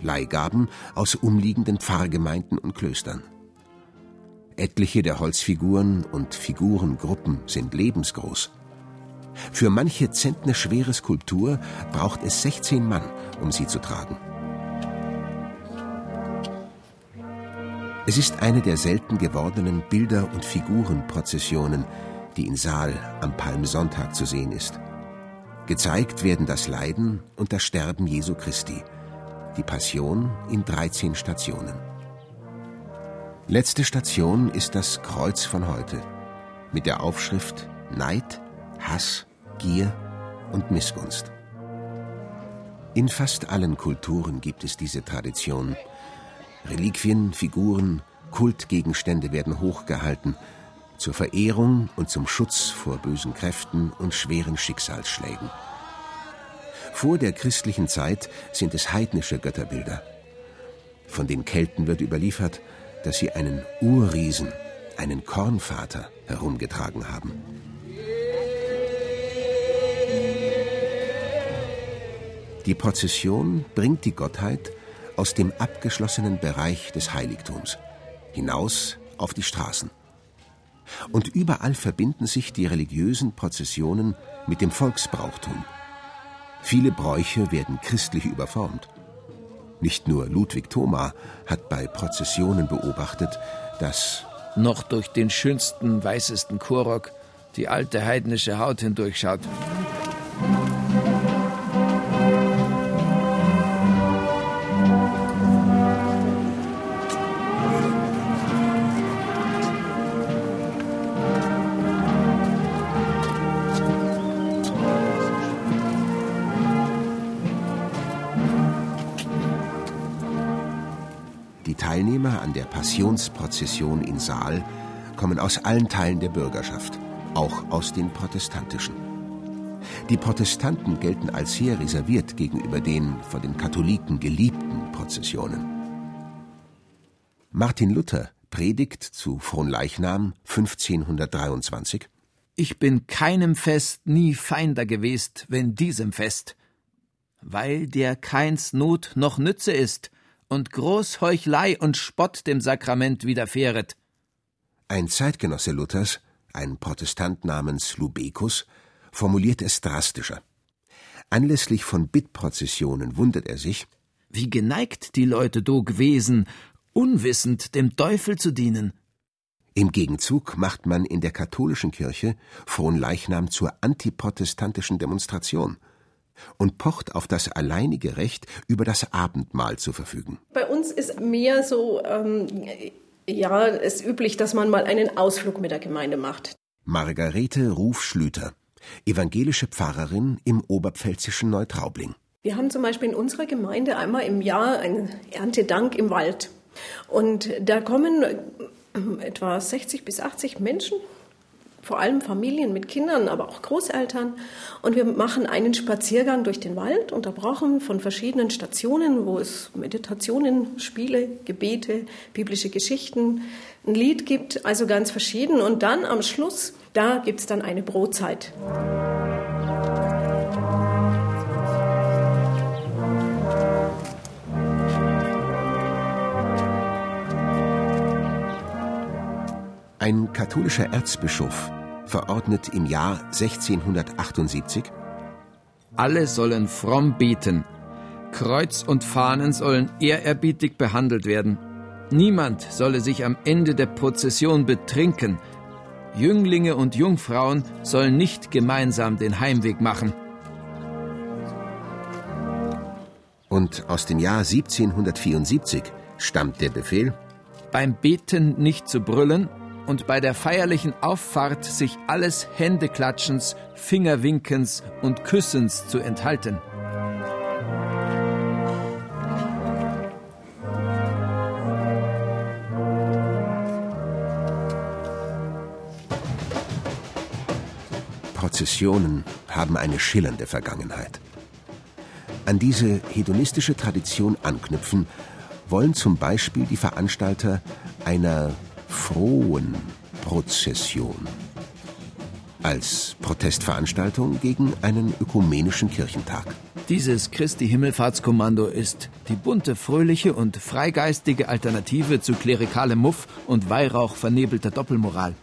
Leihgaben aus umliegenden Pfarrgemeinden und Klöstern. Etliche der Holzfiguren und Figurengruppen sind lebensgroß. Für manche Zentner schwere Skulptur braucht es 16 Mann, um sie zu tragen. Es ist eine der selten gewordenen Bilder- und Figurenprozessionen, die in Saal am Palmsonntag zu sehen ist. Gezeigt werden das Leiden und das Sterben Jesu Christi, die Passion in 13 Stationen. Letzte Station ist das Kreuz von heute mit der Aufschrift Neid, Hass, Gier und Missgunst. In fast allen Kulturen gibt es diese Tradition, Reliquien, Figuren, Kultgegenstände werden hochgehalten, zur Verehrung und zum Schutz vor bösen Kräften und schweren Schicksalsschlägen. Vor der christlichen Zeit sind es heidnische Götterbilder. Von den Kelten wird überliefert, dass sie einen Urriesen, einen Kornvater, herumgetragen haben. Die Prozession bringt die Gottheit aus dem abgeschlossenen Bereich des Heiligtums hinaus auf die Straßen. Und überall verbinden sich die religiösen Prozessionen mit dem Volksbrauchtum. Viele Bräuche werden christlich überformt. Nicht nur Ludwig Thoma hat bei Prozessionen beobachtet, dass noch durch den schönsten, weißesten Chorrock die alte heidnische Haut hindurchschaut. Teilnehmer an der Passionsprozession in Saal kommen aus allen Teilen der Bürgerschaft, auch aus den protestantischen. Die Protestanten gelten als sehr reserviert gegenüber den von den Katholiken geliebten Prozessionen. Martin Luther predigt zu Fronleichnam 1523 Ich bin keinem Fest nie feinder gewesen, wenn diesem Fest, weil der keins Not noch Nütze ist, und Großheuchlei und Spott dem Sakrament widerfähret. Ein Zeitgenosse Luthers, ein Protestant namens Lubecus, formuliert es drastischer. Anlässlich von Bittprozessionen wundert er sich, wie geneigt die Leute do gewesen, unwissend dem Teufel zu dienen. Im Gegenzug macht man in der katholischen Kirche Fronleichnam zur antiprotestantischen Demonstration und pocht auf das alleinige Recht, über das Abendmahl zu verfügen. Bei uns ist mehr so, ähm, ja, es üblich, dass man mal einen Ausflug mit der Gemeinde macht. Margarete Ruf-Schlüter, evangelische Pfarrerin im oberpfälzischen Neutraubling. Wir haben zum Beispiel in unserer Gemeinde einmal im Jahr einen Erntedank im Wald. Und da kommen etwa 60 bis 80 Menschen vor allem Familien mit Kindern, aber auch Großeltern. Und wir machen einen Spaziergang durch den Wald, unterbrochen von verschiedenen Stationen, wo es Meditationen, Spiele, Gebete, biblische Geschichten, ein Lied gibt, also ganz verschieden. Und dann am Schluss, da gibt es dann eine Brotzeit. Ein katholischer Erzbischof verordnet im Jahr 1678 Alle sollen fromm beten. Kreuz und Fahnen sollen ehrerbietig behandelt werden. Niemand solle sich am Ende der Prozession betrinken. Jünglinge und Jungfrauen sollen nicht gemeinsam den Heimweg machen. Und aus dem Jahr 1774 stammt der Befehl beim Beten nicht zu brüllen und bei der feierlichen Auffahrt sich alles Händeklatschens, Fingerwinkens und Küssens zu enthalten. Prozessionen haben eine schillernde Vergangenheit. An diese hedonistische Tradition anknüpfen wollen zum Beispiel die Veranstalter einer frohen Prozession als Protestveranstaltung gegen einen ökumenischen Kirchentag. Dieses Christi Himmelfahrtskommando ist die bunte, fröhliche und freigeistige Alternative zu klerikalem Muff und Weihrauch vernebelter Doppelmoral.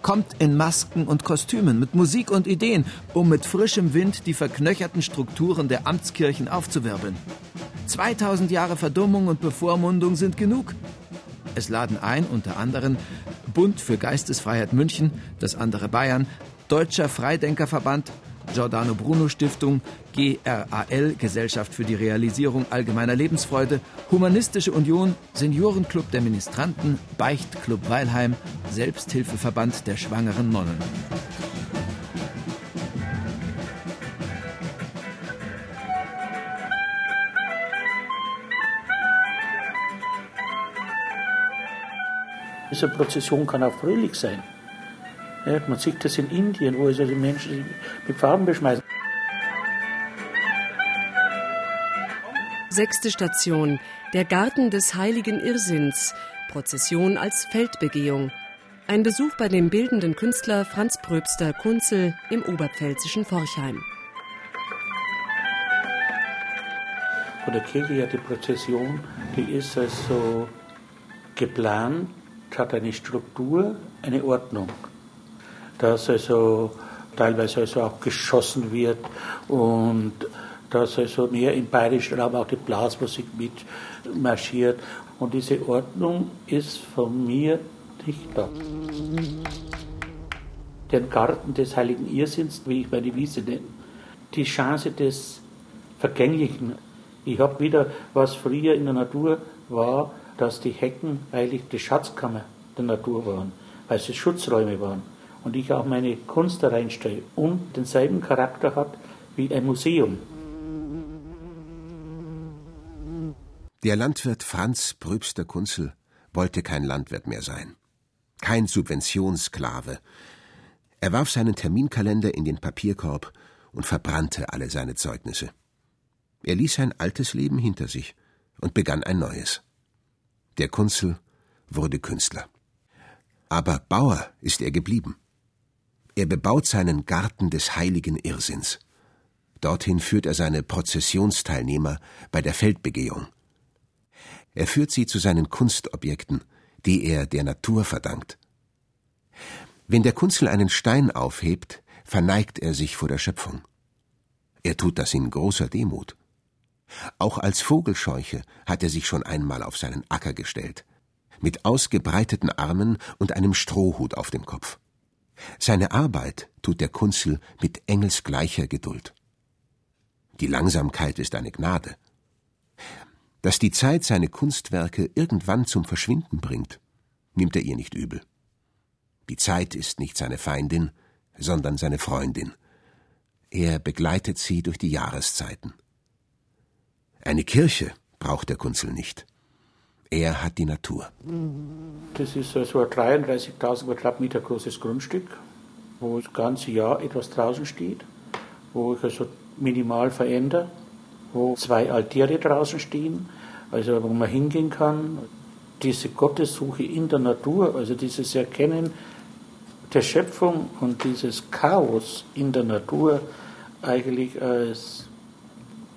Kommt in Masken und Kostümen, mit Musik und Ideen, um mit frischem Wind die verknöcherten Strukturen der Amtskirchen aufzuwirbeln. 2000 Jahre Verdummung und Bevormundung sind genug. Es laden ein unter anderem Bund für Geistesfreiheit München, das andere Bayern, Deutscher Freidenkerverband, Giordano Bruno Stiftung, GRAL Gesellschaft für die Realisierung allgemeiner Lebensfreude, Humanistische Union, Seniorenclub der Ministranten, Beichtclub Weilheim, Selbsthilfeverband der schwangeren Nonnen. Diese Prozession kann auch fröhlich sein. Ja, man sieht das in Indien, wo also die Menschen mit Farben beschmeißen. Sechste Station, der Garten des heiligen Irrsinns, Prozession als Feldbegehung. Ein Besuch bei dem bildenden Künstler Franz Pröbster Kunzel im oberpfälzischen Forchheim. Von der Kirche her die Prozession, die ist also geplant hat eine Struktur, eine Ordnung. Dass also teilweise also auch geschossen wird und dass also mehr im bayerischen Raum auch die Blasmusik mitmarschiert. Und diese Ordnung ist von mir nicht da. Den Garten des heiligen Irrsinns, wie ich meine Wiese nenne, die Chance des Vergänglichen. Ich habe wieder, was früher in der Natur war, dass die Hecken eigentlich die Schatzkammer der Natur waren, weil sie Schutzräume waren. Und ich auch meine Kunst da reinstelle und denselben Charakter hat wie ein Museum. Der Landwirt Franz Pröbster Kunzel wollte kein Landwirt mehr sein. Kein Subventionssklave. Er warf seinen Terminkalender in den Papierkorb und verbrannte alle seine Zeugnisse. Er ließ sein altes Leben hinter sich und begann ein neues. Der Kunzel wurde Künstler. Aber Bauer ist er geblieben. Er bebaut seinen Garten des heiligen Irrsinns. Dorthin führt er seine Prozessionsteilnehmer bei der Feldbegehung. Er führt sie zu seinen Kunstobjekten, die er der Natur verdankt. Wenn der Kunzel einen Stein aufhebt, verneigt er sich vor der Schöpfung. Er tut das in großer Demut. Auch als Vogelscheuche hat er sich schon einmal auf seinen Acker gestellt mit ausgebreiteten Armen und einem Strohhut auf dem Kopf. Seine Arbeit tut der Kunzel mit engelsgleicher Geduld. Die Langsamkeit ist eine Gnade. Dass die Zeit seine Kunstwerke irgendwann zum Verschwinden bringt, nimmt er ihr nicht übel. Die Zeit ist nicht seine Feindin, sondern seine Freundin. Er begleitet sie durch die Jahreszeiten. Eine Kirche braucht der Kunzel nicht. Er hat die Natur. Das ist also ein 33.000 Quadratmeter großes Grundstück, wo das ganze Jahr etwas draußen steht, wo ich also minimal verändere, wo zwei Altäre draußen stehen, also wo man hingehen kann. Diese Gottessuche in der Natur, also dieses Erkennen der Schöpfung und dieses Chaos in der Natur eigentlich als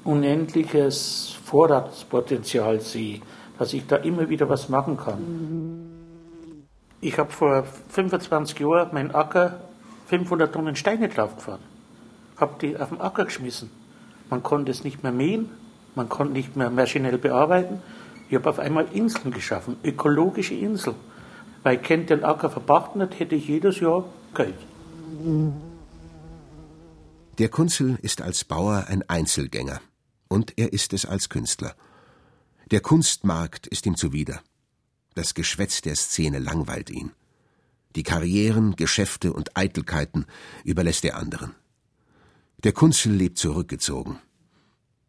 unendliches Vorratspotenzial sehe dass ich da immer wieder was machen kann. Ich habe vor 25 Jahren meinen Acker 500 Tonnen Steine draufgefahren, habe die auf den Acker geschmissen. Man konnte es nicht mehr mähen, man konnte nicht mehr maschinell bearbeiten. Ich habe auf einmal Inseln geschaffen, ökologische Inseln. Weil ich kennt den Acker verpachten hat, hätte ich jedes Jahr Geld. Der Kunzel ist als Bauer ein Das Geschwätz der Szene langweilt ihn. Die Karrieren, Geschäfte und Eitelkeiten überlässt er anderen. Der Kunzel lebt zurückgezogen.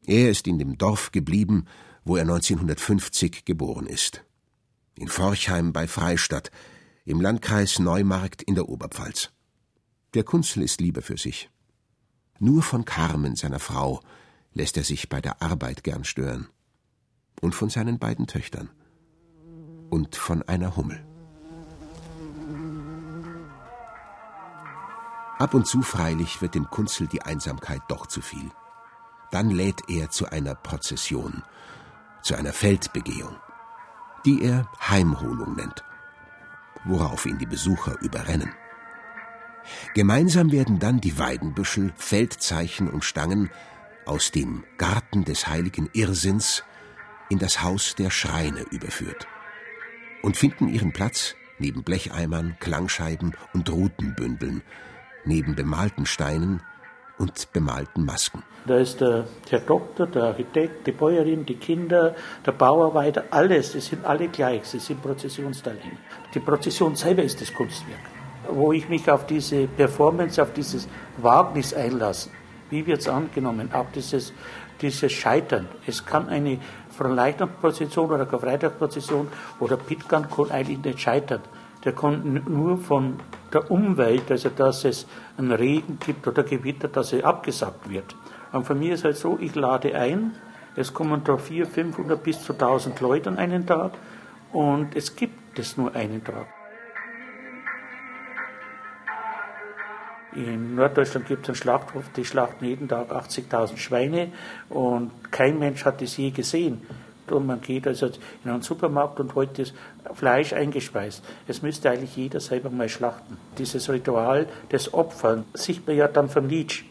Er ist in dem Dorf geblieben, wo er 1950 geboren ist. In Forchheim bei Freistadt, im Landkreis Neumarkt in der Oberpfalz. Der Kunzel ist Liebe für sich. Nur von Carmen, seiner Frau, lässt er sich bei der Arbeit gern stören. Und von seinen beiden Töchtern. Und von einer Hummel. Ab und zu freilich wird dem Kunzel die Einsamkeit doch zu viel. Dann lädt er zu einer Prozession, zu einer Feldbegehung, die er Heimholung nennt, worauf ihn die Besucher überrennen. Gemeinsam werden dann die Weidenbüschel, Feldzeichen und Stangen aus dem Garten des heiligen Irrsinns in das Haus der Schreine überführt und finden ihren Platz neben Blecheimern, Klangscheiben und Rutenbündeln, neben bemalten Steinen und bemalten Masken. Da ist der, der Doktor, der Architekt, die Bäuerin, die Kinder, der Bauarbeiter, alles, die sind alle gleich, sie sind Prozessionsteilnehmer. Die Prozession selber ist das Kunstwerk. Wo ich mich auf diese Performance, auf dieses Wagnis einlasse, wie wird es angenommen, auch dieses, dieses Scheitern. Es kann eine Fronleichnamsprozession oder Karfreitagsprozession oder Pitkan eigentlich nicht scheitern. Der kann nur von der Umwelt, also dass es einen Regen gibt oder Gewitter, dass er abgesagt wird. Und von mir ist halt so, ich lade ein, es kommen da 400, 500 bis zu 1000 Leute an einen Tag und es gibt es nur einen Tag. In Norddeutschland gibt es einen Schlachthof, die schlachten jeden Tag 80.000 Schweine und kein Mensch hat es je gesehen. Und man geht also in einen Supermarkt und holt das Fleisch eingespeist. Es müsste eigentlich jeder selber mal schlachten. Dieses Ritual des Opfern sieht man ja dann vom Nietzsche.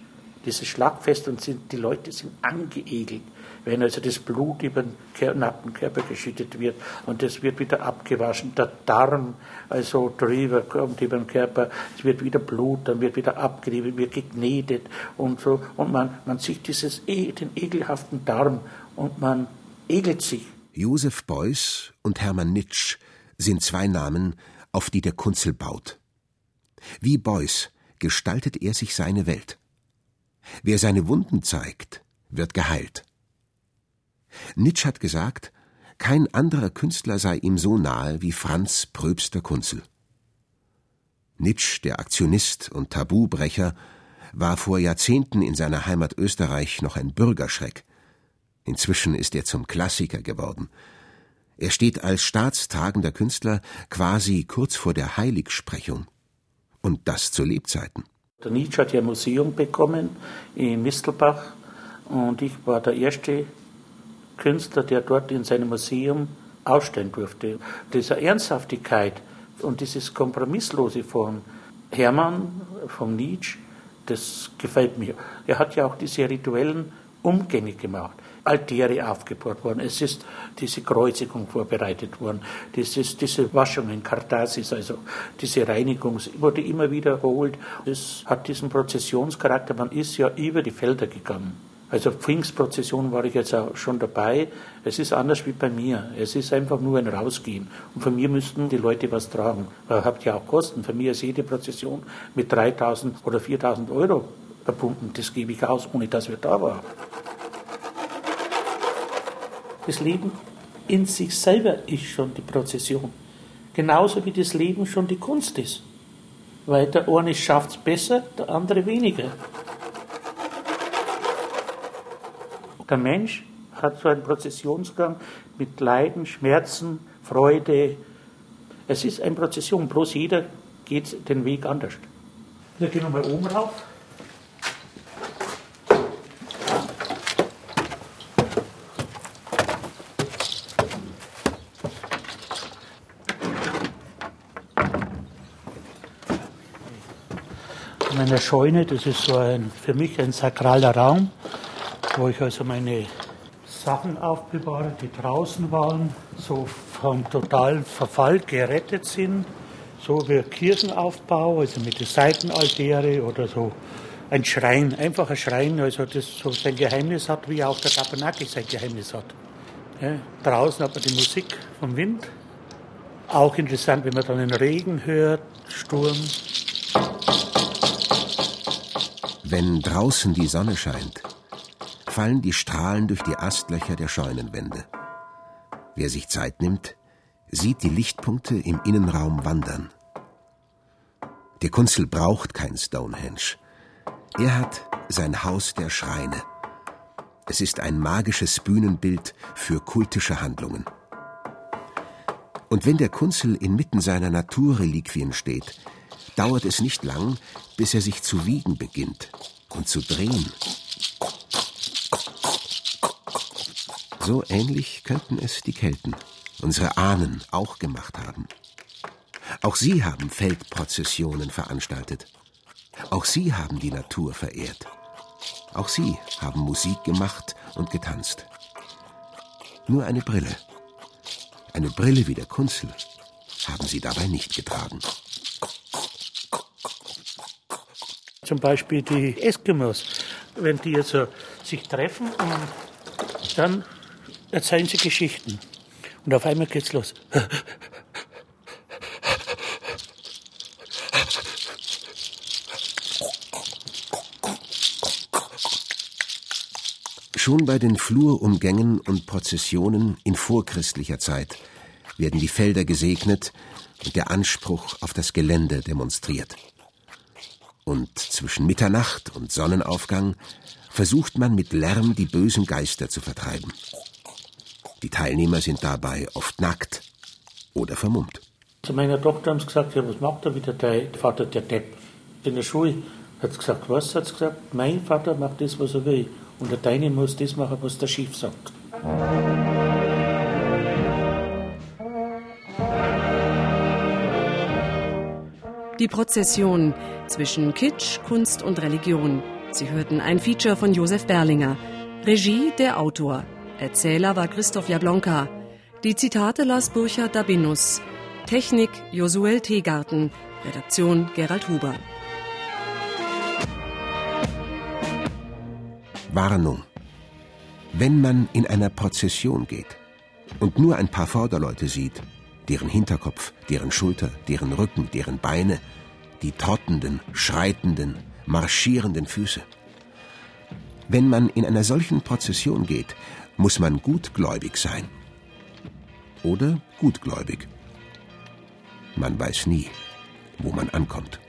Dieses Schlachtfest und sind, die Leute sind angeekelt, wenn also das Blut über den nackten Körper geschüttet wird und das wird wieder abgewaschen, der Darm also drüber kommt über den Körper, es wird wieder Blut, dann wird wieder abgerieben, wird geknetet und so und man, man sieht dieses, e, den ekelhaften Darm und man ekelt sich. Josef Beuys und Hermann Nitsch sind zwei Namen, auf die der Kunzel baut. Wie Beuys gestaltet er sich seine Welt. Wer seine Wunden zeigt, wird geheilt. Nitsch hat gesagt, kein anderer Künstler sei ihm so nahe wie Franz Pröbster Kunzel. Nitsch, der Aktionist und Tabubrecher, war vor Jahrzehnten in seiner Heimat Österreich noch ein Bürgerschreck. Inzwischen ist er zum Klassiker geworden. Er steht als staatstragender Künstler quasi kurz vor der Heiligsprechung. Und das zu Lebzeiten. Der Nietzsche hat ja ein Museum bekommen in Mistelbach und ich war der erste Künstler, der dort in seinem Museum ausstellen durfte. Diese Ernsthaftigkeit und dieses Kompromisslose von Hermann, von Nietzsche, das gefällt mir. Er hat ja auch diese rituellen Umgänge gemacht. Altäre aufgebaut worden. Es ist diese Kreuzigung vorbereitet worden. Dieses, diese Waschung in Kartasis, also diese Reinigung wurde immer wiederholt. Es hat diesen Prozessionscharakter. Man ist ja über die Felder gegangen. Also Pfingstprozession war ich jetzt auch schon dabei. Es ist anders wie bei mir. Es ist einfach nur ein Rausgehen. Und von mir müssten die Leute was tragen. Ihr habt ja auch Kosten. Für mich ist jede Prozession mit 3000 oder 4000 Euro verbunden. Das gebe ich aus, ohne dass wir da waren. Das Leben in sich selber ist schon die Prozession. Genauso wie das Leben schon die Kunst ist. Weil der eine schafft es besser, der andere weniger. Der Mensch hat so einen Prozessionsgang mit Leiden, Schmerzen, Freude. Es ist eine Prozession, bloß jeder geht den Weg anders. Wir gehen nochmal oben rauf. Meine Scheune, das ist so ein, für mich ein sakraler Raum, wo ich also meine Sachen aufbewahre, die draußen waren, so vom totalen Verfall gerettet sind. So wie Kirchenaufbau, also mit der Seitenaltäre oder so ein Schrein, einfach ein Schrein, also das so sein Geheimnis hat, wie auch der Tabernakel sein Geheimnis hat. Ja, draußen hat man die Musik vom Wind Auch interessant, wenn man dann den Regen hört, Sturm. Wenn draußen die Sonne scheint, fallen die Strahlen durch die Astlöcher der Scheunenwände. Wer sich Zeit nimmt, sieht die Lichtpunkte im Innenraum wandern. Der Kunzel braucht kein Stonehenge. Er hat sein Haus der Schreine. Es ist ein magisches Bühnenbild für kultische Handlungen. Und wenn der Kunzel inmitten seiner Naturreliquien steht, dauert es nicht lang, bis er sich zu wiegen beginnt und zu drehen. So ähnlich könnten es die Kelten, unsere Ahnen, auch gemacht haben. Auch sie haben Feldprozessionen veranstaltet. Auch sie haben die Natur verehrt. Auch sie haben Musik gemacht und getanzt. Nur eine Brille, eine Brille wie der Kunzel, haben sie dabei nicht getragen. Zum Beispiel die Eskimos, wenn die jetzt so sich treffen und dann erzählen sie Geschichten. Und auf einmal geht's los. Schon bei den Flurumgängen und Prozessionen in vorchristlicher Zeit werden die Felder gesegnet und der Anspruch auf das Gelände demonstriert. Und zwischen Mitternacht und Sonnenaufgang versucht man mit Lärm die bösen Geister zu vertreiben. Die Teilnehmer sind dabei oft nackt oder vermummt. Zu meiner Tochter haben sie gesagt, ja, was macht da wieder dein Vater, der Depp? In der Schule hat sie gesagt, was? Hat sie gesagt, mein Vater macht das, was er will. Und der Deine muss das machen, was der Schiff sagt. Die Prozession zwischen Kitsch, Kunst und Religion. Sie hörten ein Feature von Josef Berlinger. Regie der Autor. Erzähler war Christoph Jablonka. Die Zitate las Burchard Dabinus. Technik Josuel Teegarten. Redaktion Gerald Huber. Warnung. Wenn man in einer Prozession geht und nur ein paar Vorderleute sieht, deren Hinterkopf, deren Schulter, deren Rücken, deren Beine, die trottenden, schreitenden, marschierenden Füße. Wenn man in einer solchen Prozession geht, muss man gutgläubig sein. Oder gutgläubig. Man weiß nie, wo man ankommt.